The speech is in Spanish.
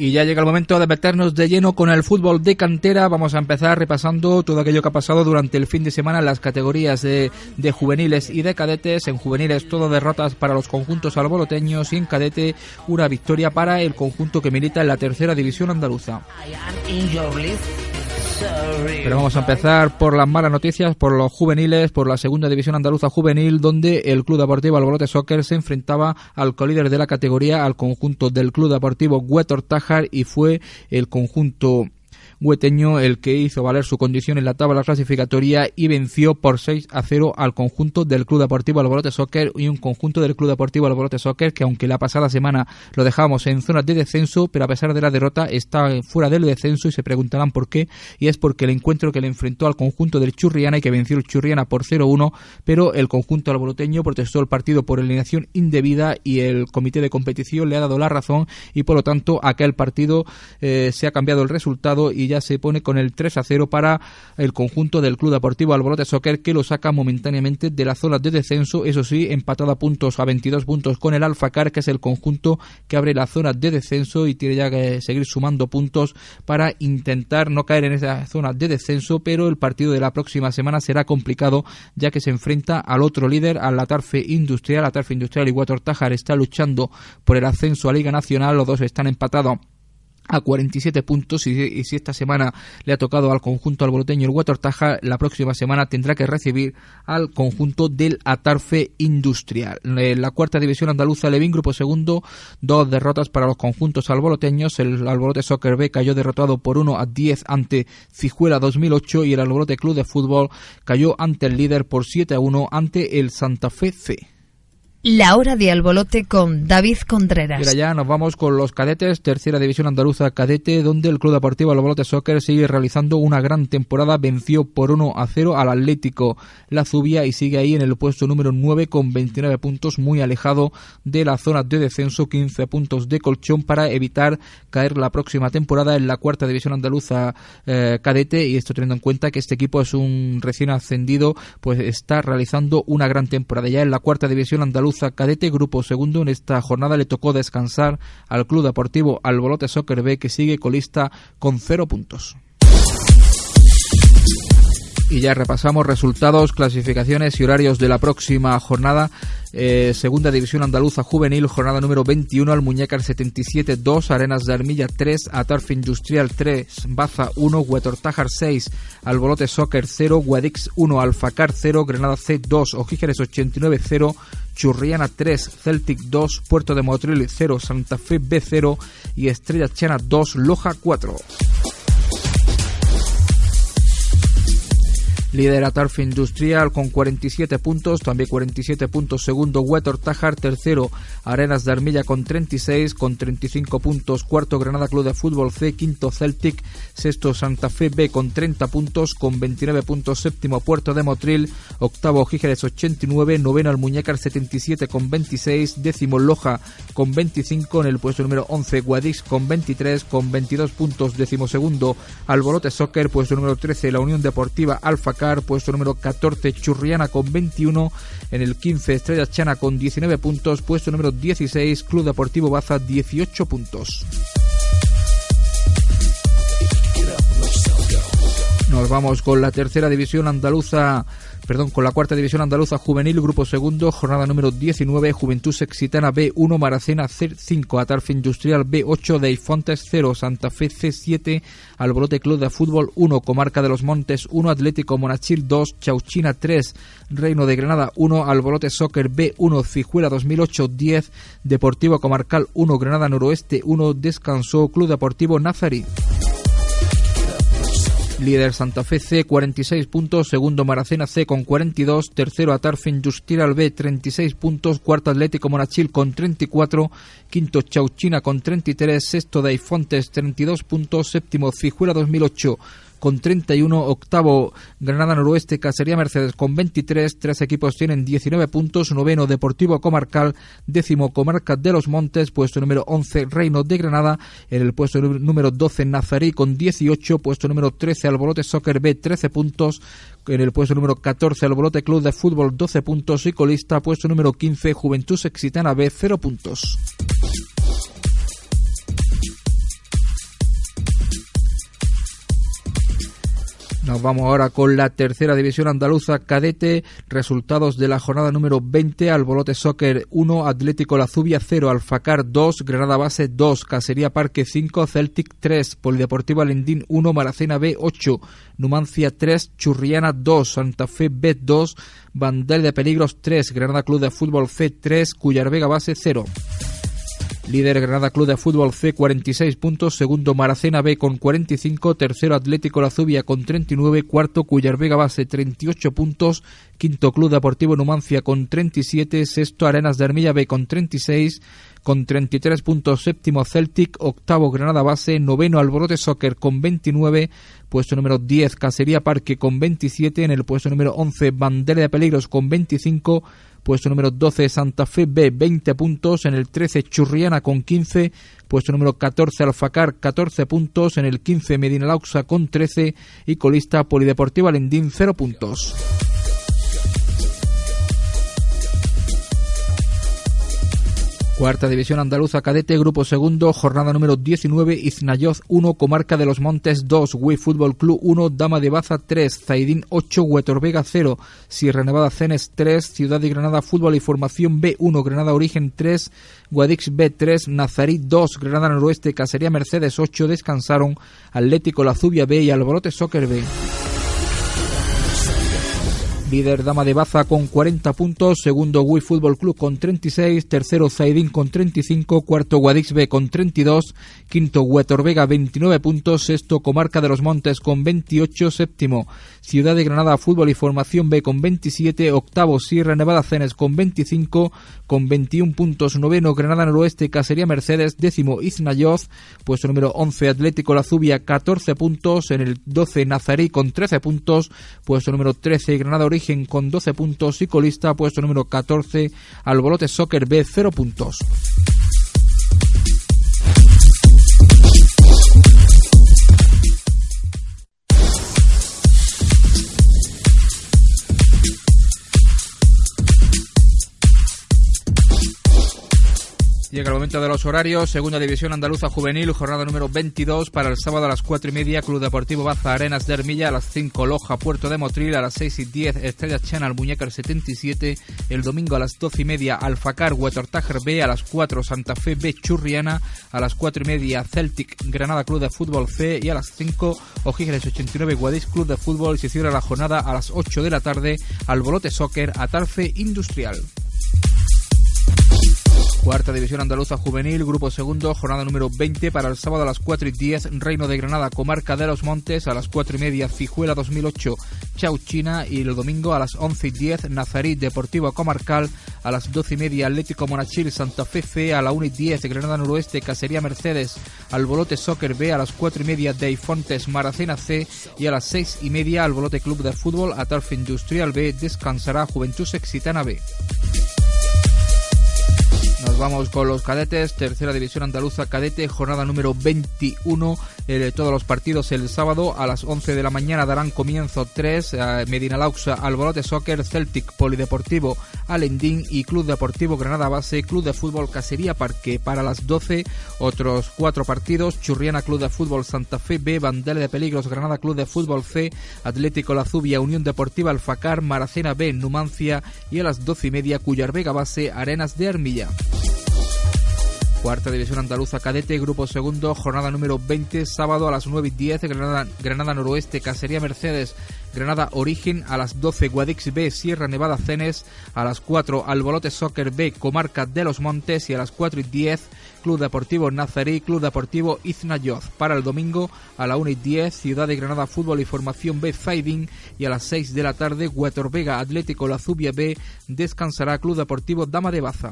Y ya llega el momento de meternos de lleno con el fútbol de cantera. Vamos a empezar repasando todo aquello que ha pasado durante el fin de semana en las categorías de, de juveniles y de cadetes. En juveniles todo derrotas para los conjuntos alboloteños y en cadete una victoria para el conjunto que milita en la tercera división andaluza. Pero vamos a empezar por las malas noticias, por los juveniles, por la segunda división andaluza juvenil, donde el Club Deportivo Alborote Soccer se enfrentaba al colíder de la categoría, al conjunto del Club Deportivo Huetor Tajar, y fue el conjunto hueteño el que hizo valer su condición en la tabla clasificatoria y venció por 6 a 0 al conjunto del Club Deportivo Alborote Soccer y un conjunto del Club Deportivo Alborote Soccer que aunque la pasada semana lo dejábamos en zona de descenso, pero a pesar de la derrota está fuera del descenso y se preguntarán por qué. Y es porque el encuentro que le enfrentó al conjunto del Churriana y que venció el Churriana por 0-1, pero el conjunto alboroteño protestó el partido por eliminación indebida y el comité de competición le ha dado la razón y por lo tanto aquel partido eh, se ha cambiado el resultado y ya se pone con el 3 a 0 para el conjunto del Club Deportivo Alborote Soccer que lo saca momentáneamente de la zona de descenso, eso sí, empatado a puntos a 22 puntos con el Alfacar, que es el conjunto que abre la zona de descenso y tiene ya que seguir sumando puntos para intentar no caer en esa zona de descenso, pero el partido de la próxima semana será complicado ya que se enfrenta al otro líder, al Latarfe Industrial, Latarfe Industrial y Water Tajar está luchando por el ascenso a Liga Nacional, los dos están empatados a 47 puntos y, si esta semana le ha tocado al conjunto alboroteño el Huatortaja, la próxima semana tendrá que recibir al conjunto del Atarfe Industrial. En la cuarta división andaluza, Levin, grupo segundo, dos derrotas para los conjuntos alboroteños. El Alborote Soccer B cayó derrotado por 1 a 10 ante Cijuela 2008 y el Alborote Club de Fútbol cayó ante el líder por 7 a 1 ante el Santa Fe C. La hora de albolote con David Contreras. Mira, ya nos vamos con los cadetes, tercera división andaluza cadete, donde el Club Deportivo Albolote Soccer sigue realizando una gran temporada. Venció por 1 a 0 al Atlético La Zubia y sigue ahí en el puesto número 9 con 29 puntos, muy alejado de la zona de descenso, 15 puntos de colchón para evitar caer la próxima temporada en la cuarta división andaluza eh, cadete. Y esto teniendo en cuenta que este equipo es un recién ascendido, pues está realizando una gran temporada. Ya en la cuarta división andaluza Cadete Grupo Segundo en esta jornada le tocó descansar al Club Deportivo Albolote Soccer B que sigue colista con cero puntos. Y ya repasamos resultados, clasificaciones y horarios de la próxima jornada. Eh, segunda División Andaluza Juvenil, jornada número 21, Almuñécar 77, 2, Arenas de Armilla 3, Atarfe Industrial 3, Baza 1, Huetortájar 6, Albolote Soccer 0, Guadix 1, Alfacar 0, Granada C 2, Ojígeres 89 0, Churriana 3, Celtic 2, Puerto de Motril 0, Santa Fe B 0 y Estrella Chana 2, Loja 4. Líder Atarfe Industrial con 47 puntos, también 47 puntos. Segundo, Huetor Tajar. Tercero, Arenas de Armilla con 36, con 35 puntos. Cuarto, Granada Club de Fútbol C. Quinto, Celtic. Sexto, Santa Fe B con 30 puntos, con 29 puntos. Séptimo, Puerto de Motril. Octavo, Gigeres 89. Noveno, Almuñécar 77 con 26. Décimo, Loja con 25. En el puesto número 11, Guadix con 23, con 22 puntos. Décimo segundo, Alborote Soccer. Puesto número 13, la Unión Deportiva Alfa puesto número 14 Churriana con 21, en el 15 Estrella Chana con 19 puntos, puesto número 16 Club Deportivo Baza 18 puntos. Nos vamos con la tercera división andaluza perdón, con la cuarta división andaluza juvenil, grupo segundo, jornada número 19, Juventud Sexitana B1, Maracena C5, Atarfe Industrial B8, Deifontes 0, Santa Fe C7, Alborote Club de Fútbol 1, Comarca de los Montes 1, Atlético Monachil 2, Chauchina 3, Reino de Granada 1, Alborote Soccer B1, Fijuela 2008 10, Deportivo Comarcal 1, Granada Noroeste 1, Descansó Club Deportivo Nazarí. Líder Santa Fe C 46 puntos, segundo Maracena C con 42, tercero Atarfe Industrial B 36 puntos, cuarto Atlético Monachil con 34, quinto Chauchina con 33, sexto Daifontes 32 puntos, séptimo Fijuela 2008 con 31, octavo. Granada Noroeste, Casería Mercedes con 23, tres equipos tienen 19 puntos, noveno Deportivo Comarcal, décimo Comarca de los Montes, puesto número 11 Reino de Granada, en el puesto número 12 Nazarí con 18, puesto número 13 Albolote Soccer B 13 puntos, en el puesto número 14 Albolote Club de Fútbol 12 puntos. Y colista, puesto número 15 Juventud Sexitana B 0 puntos. Nos vamos ahora con la tercera división andaluza cadete. Resultados de la jornada número 20. Albolote Soccer 1, Atlético La Zubia 0, Alfacar 2, Granada Base 2, Casería Parque 5, Celtic 3, Polideportivo Alendín 1, Maracena B 8, Numancia 3, Churriana 2, Santa Fe B 2, Bandel de Peligros 3, Granada Club de Fútbol C 3, Cuyar Vega Base 0. Líder Granada Club de Fútbol C 46 puntos, segundo Maracena B con 45, tercero Atlético La Zubia con 39, cuarto Cuyar Vega Base 38 puntos, quinto Club Deportivo Numancia con 37, sexto Arenas de Armilla B con 36, con 33 puntos, séptimo Celtic, octavo Granada Base, noveno Alborote Soccer con 29, puesto número 10 Casería Parque con 27, en el puesto número 11 Bandera de Peligros con 25, puesto número 12 Santa Fe B 20 puntos, en el 13 Churriana con 15, puesto número 14 Alfacar 14 puntos, en el 15 Medina Lauxa con 13 y colista Polideportiva Lendín 0 puntos. Cuarta División Andaluza Cadete, Grupo Segundo, jornada número 19, Iznayoz 1, Comarca de los Montes 2, Wii Fútbol Club 1, Dama de Baza 3, Zaidín 8, Huetorvega 0, Sierra Nevada Cenes 3, Ciudad de Granada Fútbol y Formación B 1, Granada Origen 3, Guadix B 3, Nazarí 2, Granada Noroeste, Casería Mercedes 8, descansaron Atlético La Zubia B y Alborote Soccer B. Líder Dama de Baza con 40 puntos, segundo Wii Fútbol Club con 36, tercero Zaidín con 35, cuarto Guadix B con 32, quinto Huetorvega 29 puntos, sexto Comarca de los Montes con 28, séptimo Ciudad de Granada Fútbol y Formación B con 27, octavo Sierra Nevada Cenes con 25, con 21 puntos, noveno Granada Noroeste Casería Mercedes, décimo Iznayoz, puesto número 11 Atlético La Zubia 14 puntos, en el 12 Nazarí con 13 puntos, puesto número 13 Granada Origen con 12 puntos y colista puesto número 14 Albolote Soccer B 0 puntos. Llega el momento de los horarios. Segunda División Andaluza Juvenil, jornada número 22 para el sábado a las 4 y media. Club Deportivo Baza Arenas de Hermilla a las 5 Loja Puerto de Motril a las 6 y 10 Estrella Channel Muñecar 77. El domingo a las 12 y media Alfacar Huetortájer B a las 4 Santa Fe B Churriana a las 4 y media Celtic Granada Club de Fútbol C y a las 5 Ojígeres 89 Guadix Club de Fútbol se cierra la jornada a las 8 de la tarde al Bolote Soccer Atarfe Industrial. Cuarta División Andaluza Juvenil, Grupo Segundo, jornada número 20 para el sábado a las 4 y 10, Reino de Granada, Comarca de los Montes, a las 4 y media, Fijuela 2008, Chau China y el domingo a las 11 y 10, Nazarí Deportivo Comarcal, a las 12 y media, Atlético Monachil, Santa Fe C, a la 1 y 10, Granada Noroeste, Casería Mercedes, Albolote Soccer B, a las 4 y media, Deifontes, Maracena C y a las 6 y media, Albolote Club de Fútbol, Atarfe Industrial B, descansará Juventud Exitana B. Nos vamos con los cadetes, tercera división andaluza cadete, jornada número 21. Eh, todos los partidos el sábado a las 11 de la mañana darán comienzo 3, eh, Medina Lauxa, Alborote Soccer, Celtic, Polideportivo, Alendín y Club Deportivo Granada Base, Club de Fútbol Casería Parque. Para las 12, otros cuatro partidos, Churriana Club de Fútbol Santa Fe B, Bandera de Peligros, Granada Club de Fútbol C, Atlético La Zubia, Unión Deportiva Alfacar, Maracena B, Numancia y a las 12 y media, Cuyar Vega Base, Arenas de Armilla. Cuarta División Andaluza Cadete, Grupo Segundo, jornada número 20, sábado a las 9 y 10, Granada, Granada Noroeste, Casería Mercedes, Granada Origen, a las 12, Guadix B, Sierra Nevada Cenes, a las 4, Albolote Soccer B, Comarca de los Montes y a las 4 y 10, Club Deportivo Nazarí, Club Deportivo Iznayoz. Para el domingo, a las 1 y 10, Ciudad de Granada Fútbol y Formación B, Fading y a las 6 de la tarde, Vega Atlético La Zubia B, descansará Club Deportivo Dama de Baza.